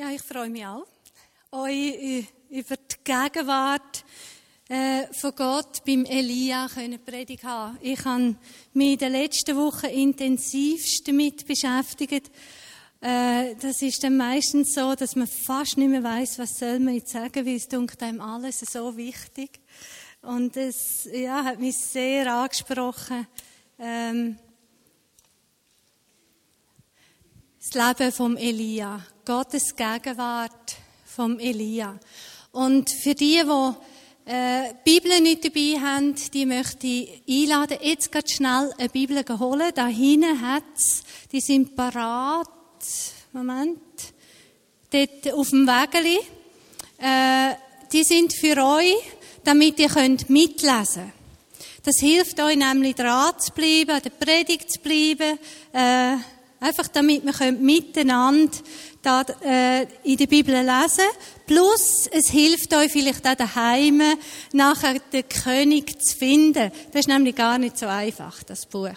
Ja, ich freue mich auch, euch über die Gegenwart äh, von Gott beim Elia können predigen haben. Ich habe mich in den letzten Wochen intensivst damit beschäftigt. Äh, das ist dann meistens so, dass man fast nicht mehr weiß, was soll man jetzt sagen, weil es dunkt einem alles so wichtig. Und es ja, hat mich sehr angesprochen. Ähm, das Leben vom Elia, Gottes Gegenwart vom Elia. Und für die, die äh, Bibel nicht dabei haben, die möchte ich einladen, jetzt ganz schnell eine Bibel holen. Da hinten hat's, die sind parat. Moment. Dort auf dem Wägeli. Äh, die sind für euch, damit ihr könnt mitlesen Das hilft euch nämlich dran zu bleiben, an der Predigt zu bleiben, äh, Einfach damit wir miteinander da, äh, in der Bibel lesen Plus, es hilft euch vielleicht auch daheim, nachher den König zu finden. Das ist nämlich gar nicht so einfach, das Buch.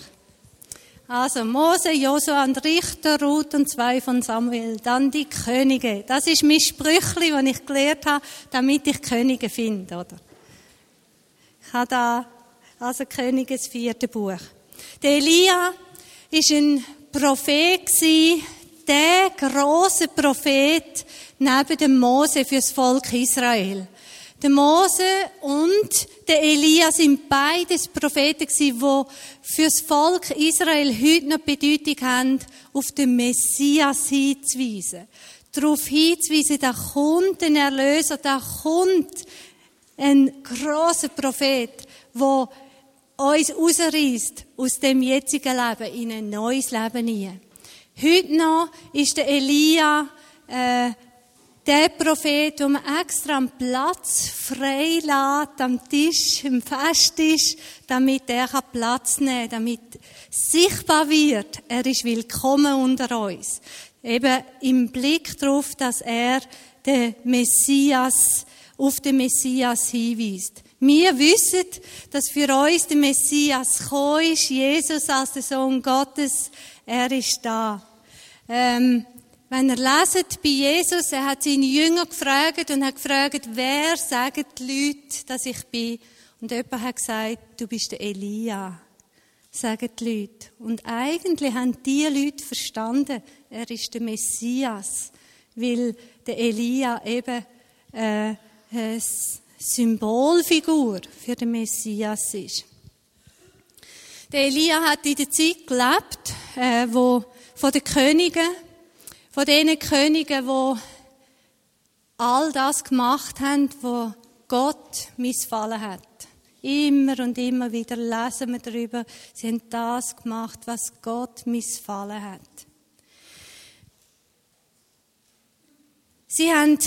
Also, Mose, Josua und Richter, Ruth und zwei von Samuel. Dann die Könige. Das ist mein Sprüchli, das ich gelernt habe, damit ich Könige finde, oder? Ich habe da, also Königes vierte Buch. Der Elia ist ein Prophet gewesen, der große Prophet neben dem Mose fürs Volk Israel. Der Mose und der Elia sind beides Propheten gewesen, die fürs Volk Israel heute noch Bedeutung haben, auf den Messias hinzuweisen. Darauf hinzuweisen, da kommt ein Erlöser, da kommt ein großer Prophet, der uns rausreißt aus dem jetzigen Leben in ein neues Leben hinein. Heute noch ist der Elia äh, der Prophet, wo man extra am Platz frei lässt, am Tisch, im Festtisch, damit er Platz nehmen kann, damit sichtbar wird, er ist willkommen unter uns. Eben im Blick darauf, dass er den Messias, auf den Messias hinweist. Wir wissen, dass für uns der Messias gekommen ist, Jesus als der Sohn Gottes, er ist da. Ähm, wenn ihr leset bei Jesus, er hat seine Jünger gefragt und hat gefragt, wer sagen die Leute, dass ich bin? Und jemand hat gesagt, du bist der Elia. Sagen die Leute. Und eigentlich haben die Leute verstanden, er ist der Messias, weil der Elia eben äh, Symbolfigur für den Messias ist. Der Elia hat in der Zeit gelebt, äh, wo von den Königen, von den Königen, wo all das gemacht haben, wo Gott missfallen hat. Immer und immer wieder lesen wir darüber, sie haben das gemacht, was Gott missfallen hat. Sie haben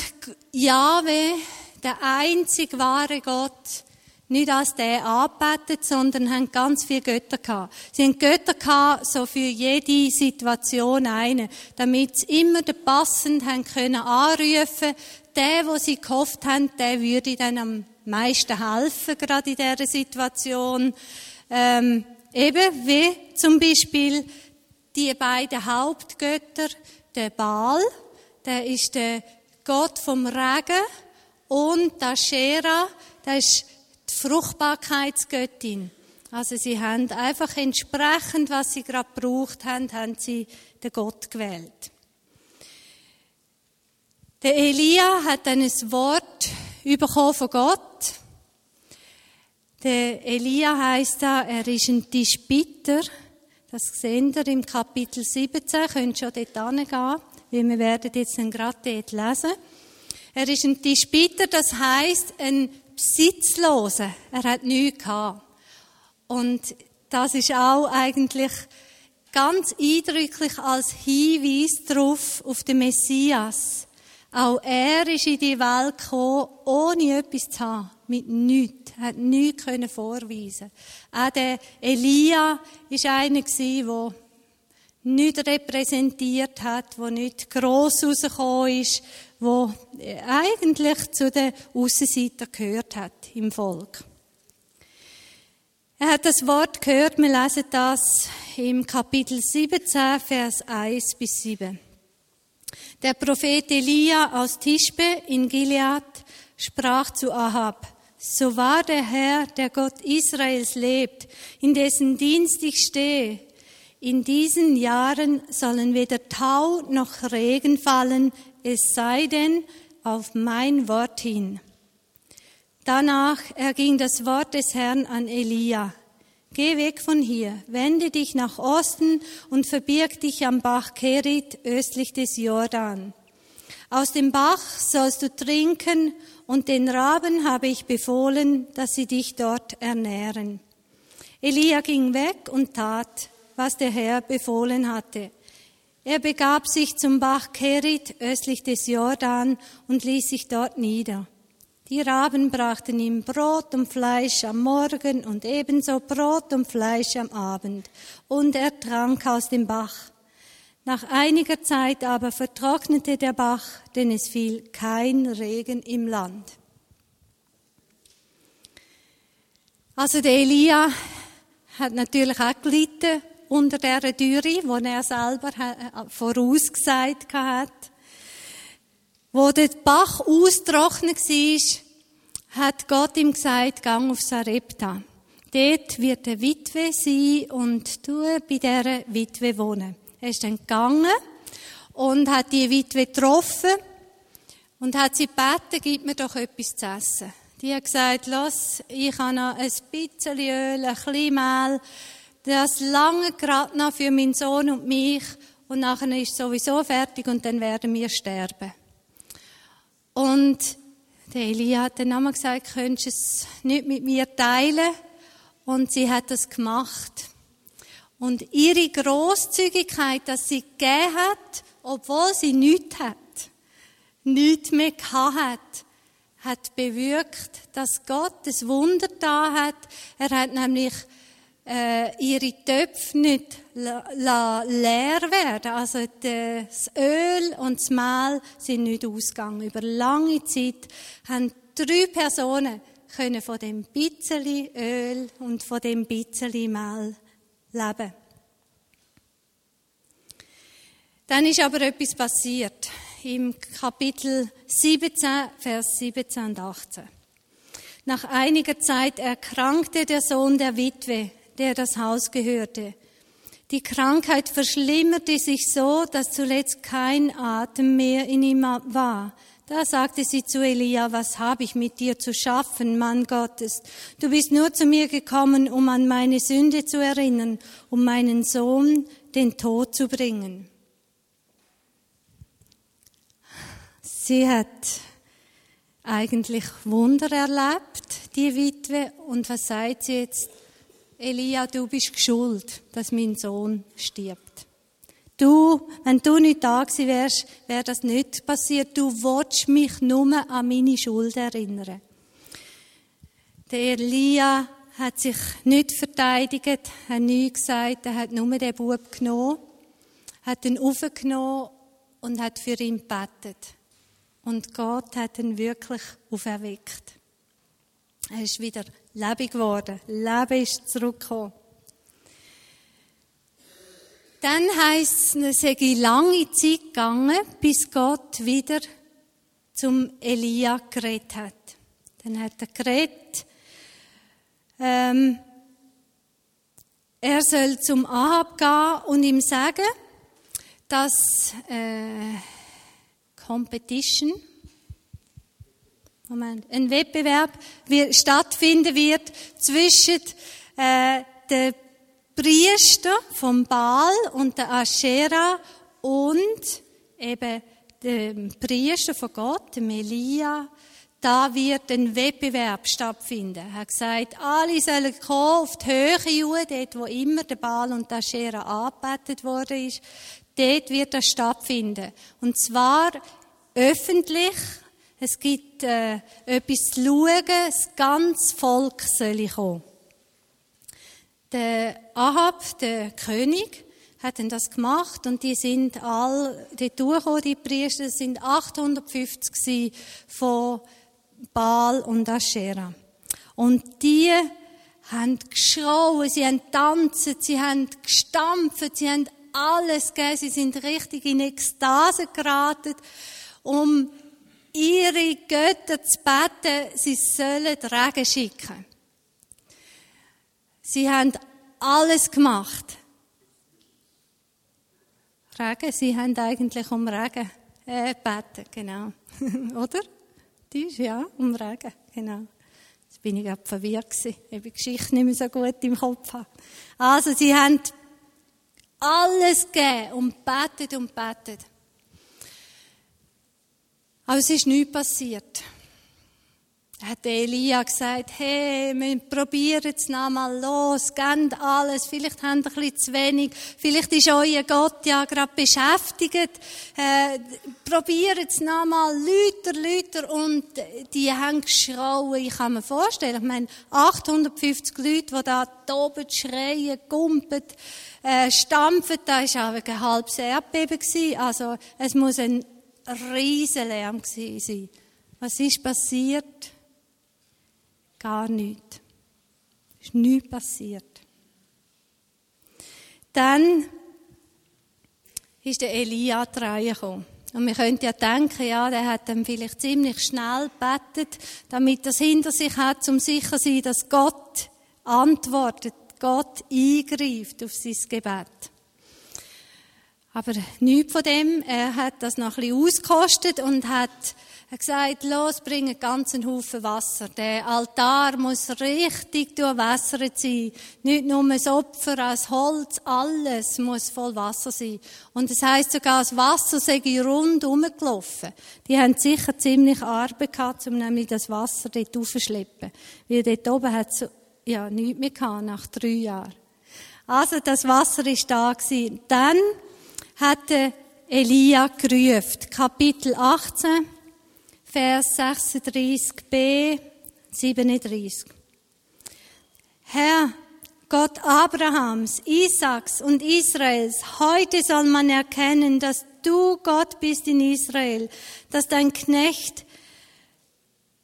Jahwe der einzig wahre Gott, nicht als der anbetet, sondern haben ganz viele Götter gehabt. Sie haben Götter gehabt, so für jede Situation eine, damit sie immer den passend haben können anrufen. Der, wo sie gehofft haben, der würde dann am meisten helfen, gerade in dieser Situation. Ähm, eben wie zum Beispiel die beiden Hauptgötter, der Baal, der ist der Gott vom Regen und Aschera, das ist die Fruchtbarkeitsgöttin. Also sie haben einfach entsprechend, was sie gerade gebraucht haben, haben sie den Gott gewählt. Der Elia hat dann ein Wort bekommen von Gott. Der Elia heißt da, er ist ein Tischbitter. Das sehen wir im Kapitel 17, könnt schon dort hingehen, weil wir werden jetzt gerade dort lesen. Er ist ein Tischbieter, das heißt ein Besitzloser. Er hat nichts gehabt. Und das ist auch eigentlich ganz eindrücklich als Hinweis darauf, auf den Messias. Auch er ist in die Welt gekommen, ohne etwas zu haben. Mit nichts. Er hat nichts vorweisen Auch der Elia war einer, der nicht repräsentiert hat, der nicht gross rausgekommen ist, wo eigentlich zu den Aussenseitern gehört hat im Volk. Er hat das Wort gehört, wir lesen das im Kapitel 17, Vers 1 bis 7. Der Prophet Elia aus Tischbe in Gilead sprach zu Ahab, so wahr der Herr, der Gott Israels lebt, in dessen Dienst ich stehe, in diesen Jahren sollen weder Tau noch Regen fallen, es sei denn auf mein Wort hin. Danach erging das Wort des Herrn an Elia. Geh weg von hier, wende dich nach Osten und verbirg dich am Bach Kerit östlich des Jordan. Aus dem Bach sollst du trinken und den Raben habe ich befohlen, dass sie dich dort ernähren. Elia ging weg und tat, was der Herr befohlen hatte. Er begab sich zum Bach Kerit östlich des Jordan und ließ sich dort nieder. Die Raben brachten ihm Brot und Fleisch am Morgen und ebenso Brot und Fleisch am Abend, und er trank aus dem Bach. Nach einiger Zeit aber vertrocknete der Bach, denn es fiel kein Regen im Land. Also der Elia hat natürlich auch gelitten unter der Dürre, die er selber vorausgesagt hat. Wo der Bach austrocknet war, hat Gott ihm gesagt, gang auf Sarepta. Dort wird eine Witwe sein und du bei dieser Witwe wohnen. Er ist dann gegangen und hat die Witwe getroffen und hat sie gebeten, gib mir doch etwas zu essen. Die hat gesagt, lass, ich habe noch ein bisschen Öl, ein bisschen Mehl, das lange gerade noch für meinen Sohn und mich und nachher ist es sowieso fertig und dann werden wir sterben. Und der Elia hat dann einmal gesagt, könntest du es nicht mit mir teilen? Und sie hat das gemacht. Und ihre Großzügigkeit, dass sie gegeben hat, obwohl sie nichts hat, nichts mehr gehabt hat, hat bewirkt, dass Gott das Wunder da hat. Er hat nämlich äh, ihre Töpfe nicht leer werden. Also das Öl und das Mehl sind nicht ausgegangen. Über lange Zeit haben drei Personen können von dem bisschen Öl und von dem bisschen Mehl leben. Dann ist aber etwas passiert im Kapitel 17, Vers 17 und 18. Nach einiger Zeit erkrankte der Sohn der Witwe, der das Haus gehörte. Die Krankheit verschlimmerte sich so, dass zuletzt kein Atem mehr in ihm war. Da sagte sie zu Elia, was habe ich mit dir zu schaffen, Mann Gottes? Du bist nur zu mir gekommen, um an meine Sünde zu erinnern, um meinen Sohn den Tod zu bringen. Sie hat eigentlich Wunder erlebt, die Witwe, und was sagt sie jetzt? Elia, du bist schuld, dass mein Sohn stirbt. Du, wenn du nicht da gewesen wärst, wäre das nicht passiert. Du willst mich nur an meine Schuld erinnern. Der Elia hat sich nicht verteidigt, hat nichts gesagt, er hat nur den Bub genommen, hat ihn aufgenommen und hat für ihn gebetet. Und Gott hat ihn wirklich auferweckt. Er ist wieder lebendig geworden. Leben ist zurückgekommen. Dann heisst es, es sei lange Zeit gegangen, bis Gott wieder zum Elia geredet hat. Dann hat er geredet, ähm, er soll zum Ahab gehen und ihm sagen, dass äh, Competition, Moment, ein Wettbewerb stattfinden wird zwischen äh, den Priester vom Baal und der Aschera und eben dem Priester von Gott, dem Elia. Da wird ein Wettbewerb stattfinden. Er hat gesagt, alle sollen kommen auf die Höhe, dort wo immer der Baal und der Aschera angebetet worden ist. Dort wird das stattfinden. Und zwar öffentlich es gibt äh, etwas zu schauen, das ganze Volk soll kommen. Der Ahab, der König, hat dann das gemacht und die sind all, die durchgekommen, die Priester, das sind 850 von Baal und Aschera. Und die haben geschrauen, sie haben tanzt, sie haben gestampft, sie haben alles gegeben. Sie sind richtig in Ekstase geraten, um ihre Götter zu beten, sie sollen Regen schicken. Sie haben alles gemacht. Regen, sie haben eigentlich um Regen äh, gebeten, genau. Oder? Tisch, ja, um Regen, genau. Jetzt bin ich gerade verwirrt gewesen, ich die Geschichte nicht mehr so gut im Kopf habe. Also, sie haben alles gegeben und betet und betet. Aber es ist nichts passiert. Hat Elia gesagt, hey, wir probieren es nochmal los, gebt alles, vielleicht habt ihr ein bisschen zu wenig, vielleicht ist euer Gott ja gerade beschäftigt, äh, probiert es nochmal, Lüter, Lüter, und die haben geschrauen, ich kann mir vorstellen, ich meine, 850 Leute, die da toben, schreien, gumpen, äh, stampfen, da war auch ein halbes Erdbeben gewesen, also es muss ein Gewesen sein. Was ist passiert? Gar nichts. Es ist nichts passiert. Dann ist der Elia gekommen. Und wir könnten ja denken, ja, der hat dann vielleicht ziemlich schnell gebetet, damit das hinter sich hat, um sicher zu sein, dass Gott antwortet, Gott eingreift auf sein Gebet. Aber nichts von dem. Er hat das noch ein bisschen ausgekostet und hat gesagt, los, bring einen ganzen Haufen Wasser. Der Altar muss richtig durchwässert sein. Nicht nur das Opfer, das Holz, alles muss voll Wasser sein. Und das heißt sogar, das Wasser sei rundum gelaufen. Die haben sicher ziemlich Arbeit gehabt, um nämlich das Wasser dort aufzuschleppen. Weil dort oben hat es ja nichts mehr gehabt, nach drei Jahren. Also, das Wasser ist da gewesen. Dann hatte Elia gerufen. Kapitel 18, Vers 36b, 37. Herr, Gott Abrahams, Isaaks und Israels, heute soll man erkennen, dass du Gott bist in Israel, dass dein Knecht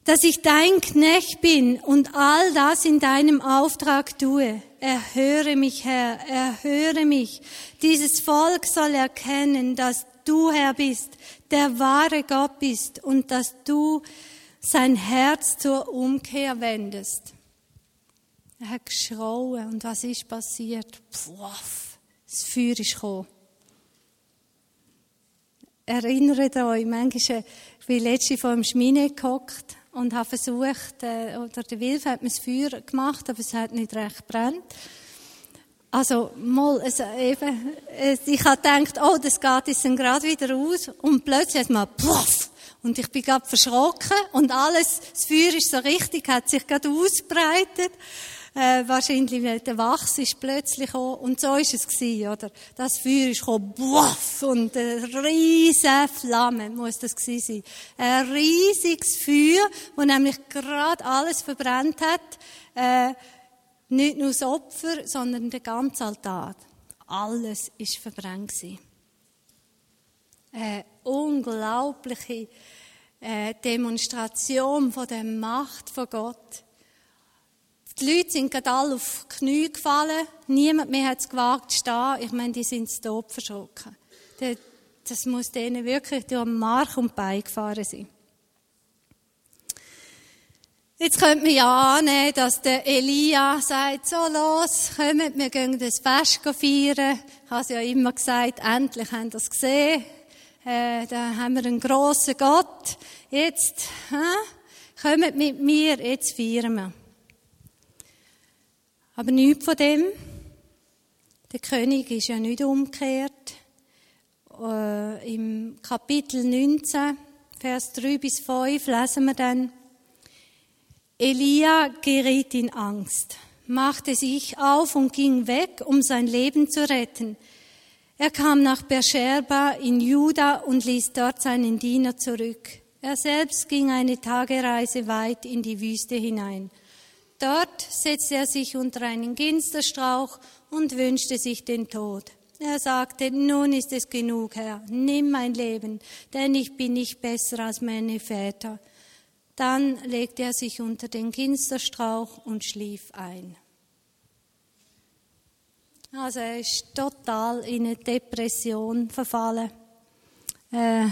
dass ich dein Knecht bin und all das in deinem Auftrag tue. Erhöre mich, Herr, erhöre mich. Dieses Volk soll erkennen, dass du, Herr, bist, der wahre Gott bist und dass du sein Herz zur Umkehr wendest. Er hat geschrauen und was ist passiert? Pfuff, das Feuer ist gekommen. Erinnert euch, manchmal, bin letzte vor dem Schmine gehockt und habe versucht, äh, oder der Wilf hat mir das Feuer gemacht, aber es hat nicht recht brennt. Also, mal, es, eben, es, ich habe gedacht, oh, das geht jetzt dann gerade wieder aus, und plötzlich hat man, ploff, und ich bin gerade verschrocken, und alles, das Feuer ist so richtig, hat sich gerade ausbreitet äh, wahrscheinlich der Wachs ist plötzlich gekommen. Und so ist es gewesen, oder? Das Feuer ist gekommen, buff, und eine riesige Flamme muss das gewesen sein. Ein riesiges Feuer, wo nämlich gerade alles verbrannt hat, äh, nicht nur das Opfer, sondern der ganze Altar. Alles ist verbrannt gewesen. Eine unglaubliche äh, Demonstration von der Macht von Gott. Die Leute sind gerade alle auf die Knie gefallen. Niemand mehr hat es gewagt zu stehen. Ich meine, die sind zu Tod verschrocken. Das muss denen wirklich durch Mark und Bein gefahren sein. Jetzt könnte man ja annehmen, dass der Elia sagt, so los, kommt, wir gehen das Fest feiern. Ich habe es ja immer gesagt, endlich haben wir es gesehen. Äh, da haben wir einen grossen Gott. Jetzt, hä? kommt mit mir, jetzt feiern wir. Aber nichts von dem. Der König ist ja nicht umgekehrt. Äh, Im Kapitel 19, Vers 3 bis 5 lesen wir dann, Elia geriet in Angst, machte sich auf und ging weg, um sein Leben zu retten. Er kam nach Beersheba in Juda und ließ dort seinen Diener zurück. Er selbst ging eine Tagereise weit in die Wüste hinein. Dort setzte er sich unter einen Ginsterstrauch und wünschte sich den Tod. Er sagte, nun ist es genug, Herr, nimm mein Leben, denn ich bin nicht besser als meine Väter. Dann legte er sich unter den Ginsterstrauch und schlief ein. Also er ist total in eine Depression verfallen. Äh,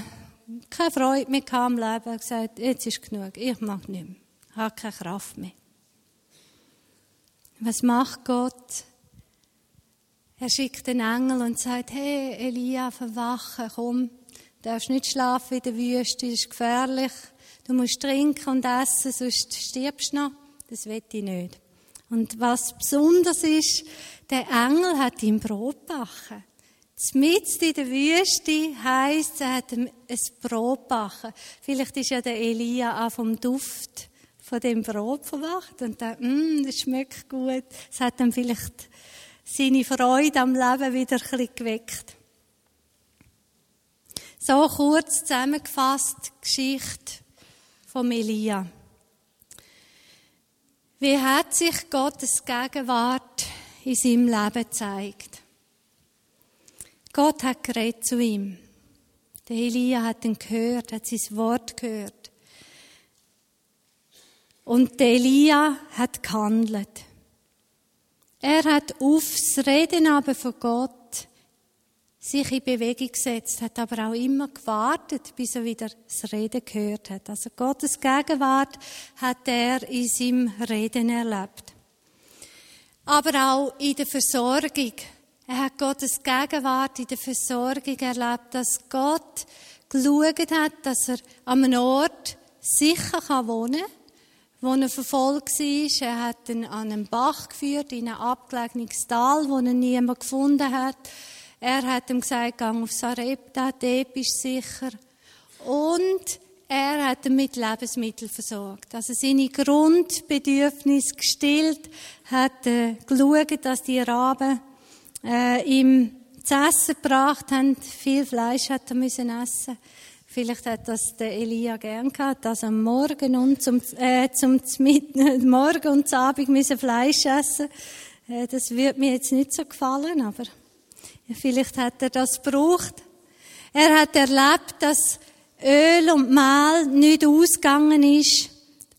keine Freude mehr am Leben. Er hat gesagt, jetzt ist genug, ich mag nicht mehr. Ich habe keine Kraft mehr. Was macht Gott? Er schickt den Engel und sagt, hey Elia, verwache, komm, du darfst nicht schlafen in der Wüste, das ist gefährlich. Du musst trinken und essen, sonst stirbst du noch. Das will ich nicht. Und was besonders ist, der Engel hat ihm Brot gebacken. Mitten in der Wüste heisst, er hat ihm ein Brot gebacken. Vielleicht ist ja der Elia auch vom Duft von dem Brot verwacht und dachte, mm, das schmeckt gut. Es hat dann vielleicht seine Freude am Leben wieder ein bisschen geweckt. So kurz zusammengefasst die Geschichte von Elia. Wie hat sich Gottes Gegenwart in seinem Leben gezeigt? Gott hat geredet zu ihm. Der Elia hat ihn gehört, hat sein Wort gehört. Und Elia hat gehandelt. Er hat aufs Reden aber von Gott sich in Bewegung gesetzt, hat aber auch immer gewartet, bis er wieder das Reden gehört hat. Also Gottes Gegenwart hat er in seinem Reden erlebt. Aber auch in der Versorgung. Er hat Gottes Gegenwart in der Versorgung erlebt, dass Gott geschaut hat, dass er an einem Ort sicher wohnen kann, wo er verfolgt war. Er hat ihn an einen Bach geführt, in ein abgelegenes Tal, wo er niemand gefunden hat. Er hat ihm gesagt, gang auf Sarepta, dort bist sicher. Und er hat ihn mit Lebensmitteln versorgt. Also seine Grundbedürfnisse gestillt, hat äh, geschaut, dass die Raben äh, ihm zu essen gebracht haben. Viel Fleisch hat er müssen essen. Vielleicht hat das der Elia gern gehabt, dass am Morgen und zum, äh, zum mit, Morgen und zum Abend müssen Fleisch essen. Äh, das wird mir jetzt nicht so gefallen, aber Vielleicht hat er das gebraucht. Er hat erlebt, dass Öl und Mehl nicht ausgegangen ist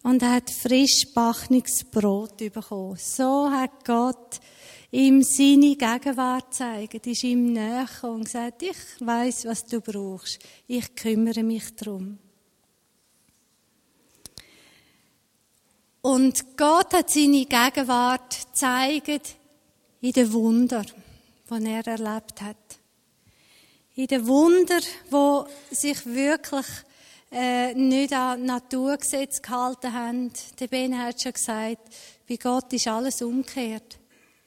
und er hat frisch backenes Brot bekommen. So hat Gott ihm seine Gegenwart gezeigt, ist ihm näher und gesagt, ich weiß, was du brauchst. Ich kümmere mich darum. Und Gott hat seine Gegenwart gezeigt in den Wunder die er erlebt hat. In den Wunder, wo sich wirklich äh, nicht an Naturgesetze gehalten haben. Der Ben hat schon gesagt, bei Gott ist alles umgekehrt.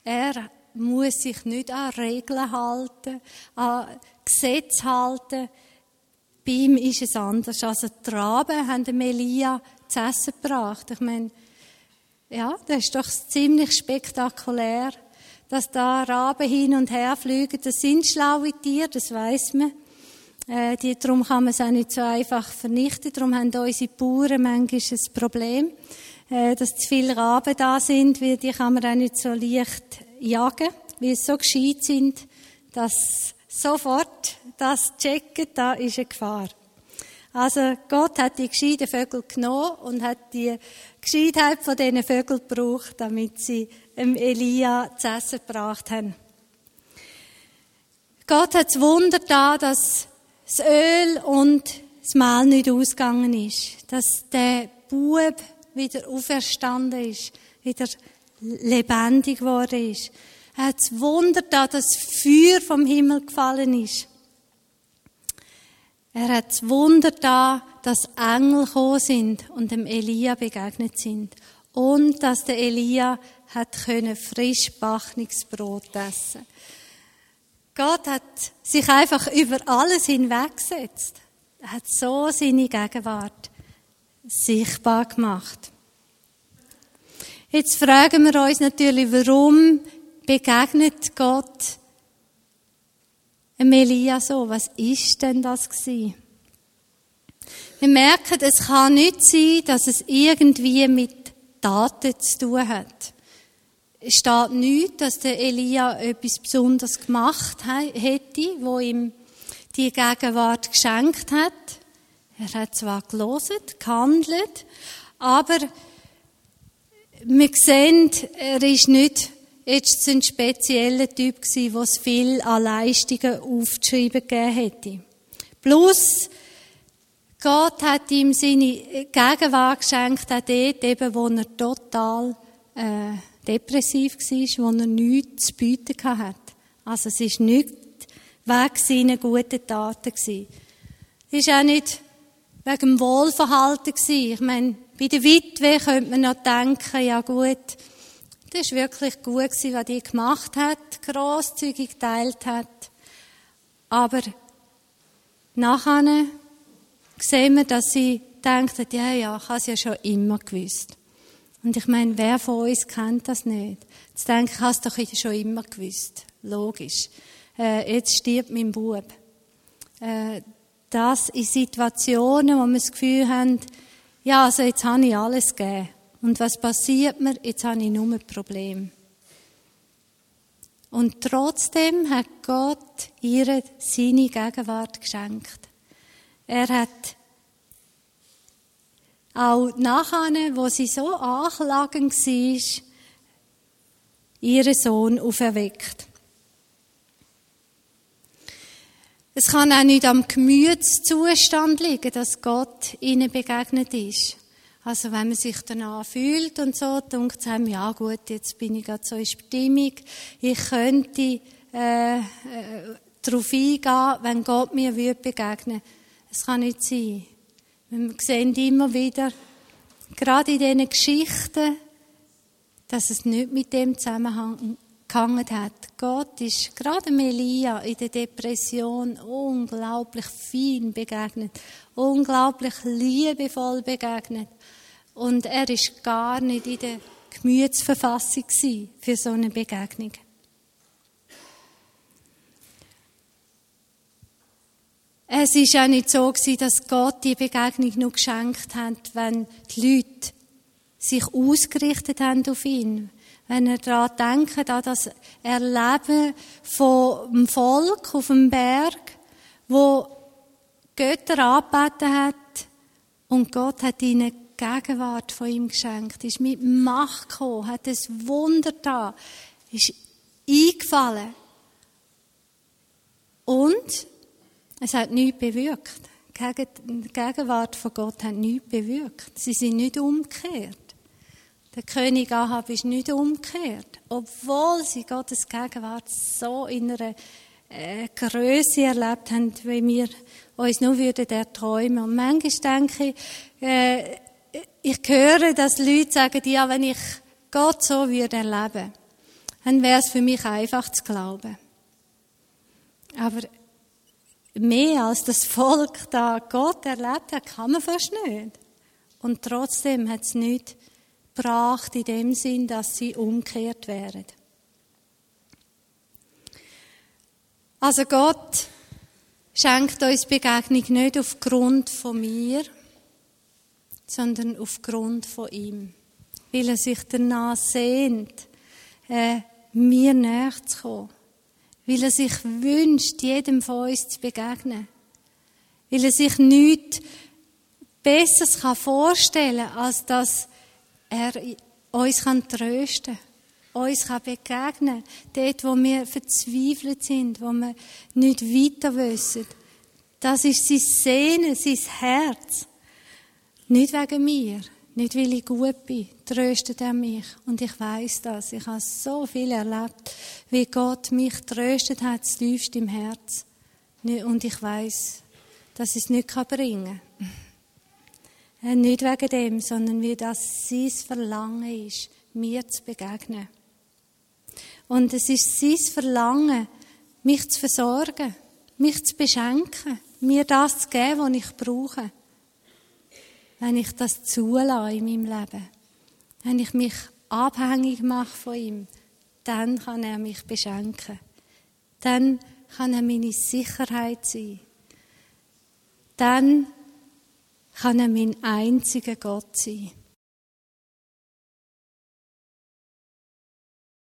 Er muss sich nicht an Regeln halten, an Gesetze halten. Bei ihm ist es anders. Also die Raben haben dem Elia zu essen gebracht. Ich meine, ja, das ist doch ziemlich spektakulär dass da Raben hin und her fliegen. Das sind schlaue Tiere, das weiß man. Äh, die, darum kann man es auch nicht so einfach vernichten. Darum haben unsere Bauern manchmal ein Problem, dass zu viele Raben da sind, weil die kann man auch nicht so leicht jagen, weil sie so gescheit sind, dass sofort das checken, da ist eine Gefahr. Also Gott hat die gescheiten Vögel genommen und hat die Gescheitheit von diesen Vögeln gebraucht, damit sie Elia zu essen gebracht haben. Gott hat das Wunder da, dass das Öl und das Mehl nicht ausgegangen ist. Dass der Bub wieder auferstanden ist, wieder lebendig geworden ist. Er hat das Wunder da, dass Feuer vom Himmel gefallen ist. Er hat das Wunder da, dass Engel gekommen sind und dem Elia begegnet sind. Und dass der Elia hat können frisch backenes Brot essen. Gott hat sich einfach über alles hinweggesetzt. Er hat so seine Gegenwart sichtbar gemacht. Jetzt fragen wir uns natürlich, warum begegnet Gott Elia so? Was ist denn das gewesen? Wir merken, es kann nicht sein, dass es irgendwie mit Taten zu tun hat. Es steht nicht, dass der Elia etwas Besonderes gemacht hätte, wo ihm die Gegenwart geschenkt hat. Er hat zwar gelesen, gehandelt, aber wir sehen, er ist nicht jetzt ein spezieller Typ gewesen, was viel an Leistungen aufzuschreiben gegeben hätte. Plus, Gott hat ihm seine Gegenwart geschenkt, auch dort eben, wo er total äh, depressiv war, wo er nichts zu bieten hatte. Also es ist nicht wegen seiner guten Taten. Es war auch nicht wegen dem Wohlverhalten gewesen. Ich meine, bei der Witwe könnte man noch denken, ja gut, das war wirklich gut gewesen, was die gemacht hat, grosszügig geteilt hat. Aber nachher sehen wir, dass sie denkt, ja, ja, ich habe es ja schon immer gewusst. Und ich meine, wer von uns kennt das nicht? Zu denken, ich habe es doch schon immer gewusst. Logisch. Äh, jetzt stirbt mein Bub. Äh, das in Situationen, wo wir das Gefühl haben, ja, also jetzt habe ich alles gegeben. Und was passiert mir? Jetzt habe ich nur ein Problem. Und trotzdem hat Gott ihr seine Gegenwart geschenkt. Er hat auch nachher, wo sie so anklagend war, ihren Sohn auferweckt. Es kann auch nicht am Gemütszustand liegen, dass Gott ihnen begegnet ist. Also wenn man sich danach fühlt und so, denkt es einem, ja gut, jetzt bin ich gerade so in Stimmung, ich könnte äh, äh, darauf eingehen, wenn Gott mir würde begegnen Es kann nicht sein. Wir sehen immer wieder, gerade in diesen Geschichten, dass es nicht mit dem Zusammenhang gehangen hat. Gott ist gerade Elia in der Depression unglaublich fein begegnet, unglaublich liebevoll begegnet. Und er ist gar nicht in der Gemütsverfassung für so eine Begegnung. Es ist auch nicht so dass Gott die Begegnung nur geschenkt hat, wenn die Leute sich ausgerichtet haben auf ihn wenn ihr daran denkt, an das Erleben vom Volk auf dem Berg, wo Götter angebeten hat und Gott hat ihnen Gegenwart von ihm geschenkt, ist mit Macht gekommen, hat ein Wunder da, ist eingefallen. Und es hat nichts bewirkt. Die Gegenwart von Gott hat nichts bewirkt. Sie sind nicht umgekehrt. Der König Ahab ist nicht umgekehrt, obwohl sie Gottes Gegenwart so in einer äh, Größe erlebt haben, wie wir uns nur würden erträumen. Und manchmal denke ich, äh, ich höre, dass Leute sagen, ja, wenn ich Gott so würde erleben, dann wäre es für mich einfach zu glauben. Aber mehr als das Volk da Gott erlebt hat, kann man fast nicht. Und trotzdem hat es nicht gebracht in dem Sinn, dass sie umkehrt wären. Also Gott schenkt uns Begegnung nicht aufgrund von mir, sondern aufgrund von ihm. Weil er sich danach sehnt, äh, mir näher zu kommen. Weil er sich wünscht, jedem von uns zu begegnen. Weil er sich nichts Besseres vorstellen kann, als dass er uns kann trösten uns kann begegnen, dort, wo wir verzweifelt sind, wo wir nicht weiter wissen. Das ist sein Sehnen, sein Herz. Nicht wegen mir, nicht weil ich gut bin, tröstet er mich. Und ich weiß das. Ich habe so viel erlebt, wie Gott mich tröstet hat, tiefst im Herz. Und ich weiß, dass ich es nicht bringen kann. Äh, nicht wegen dem, sondern wie das sein Verlangen ist, mir zu begegnen. Und es ist sein Verlangen, mich zu versorgen, mich zu beschenken, mir das zu geben, was ich brauche. Wenn ich das zulasse in meinem Leben, wenn ich mich abhängig mache von ihm, dann kann er mich beschenken. Dann kann er meine Sicherheit sein. Dann kann er mein einziger Gott sein.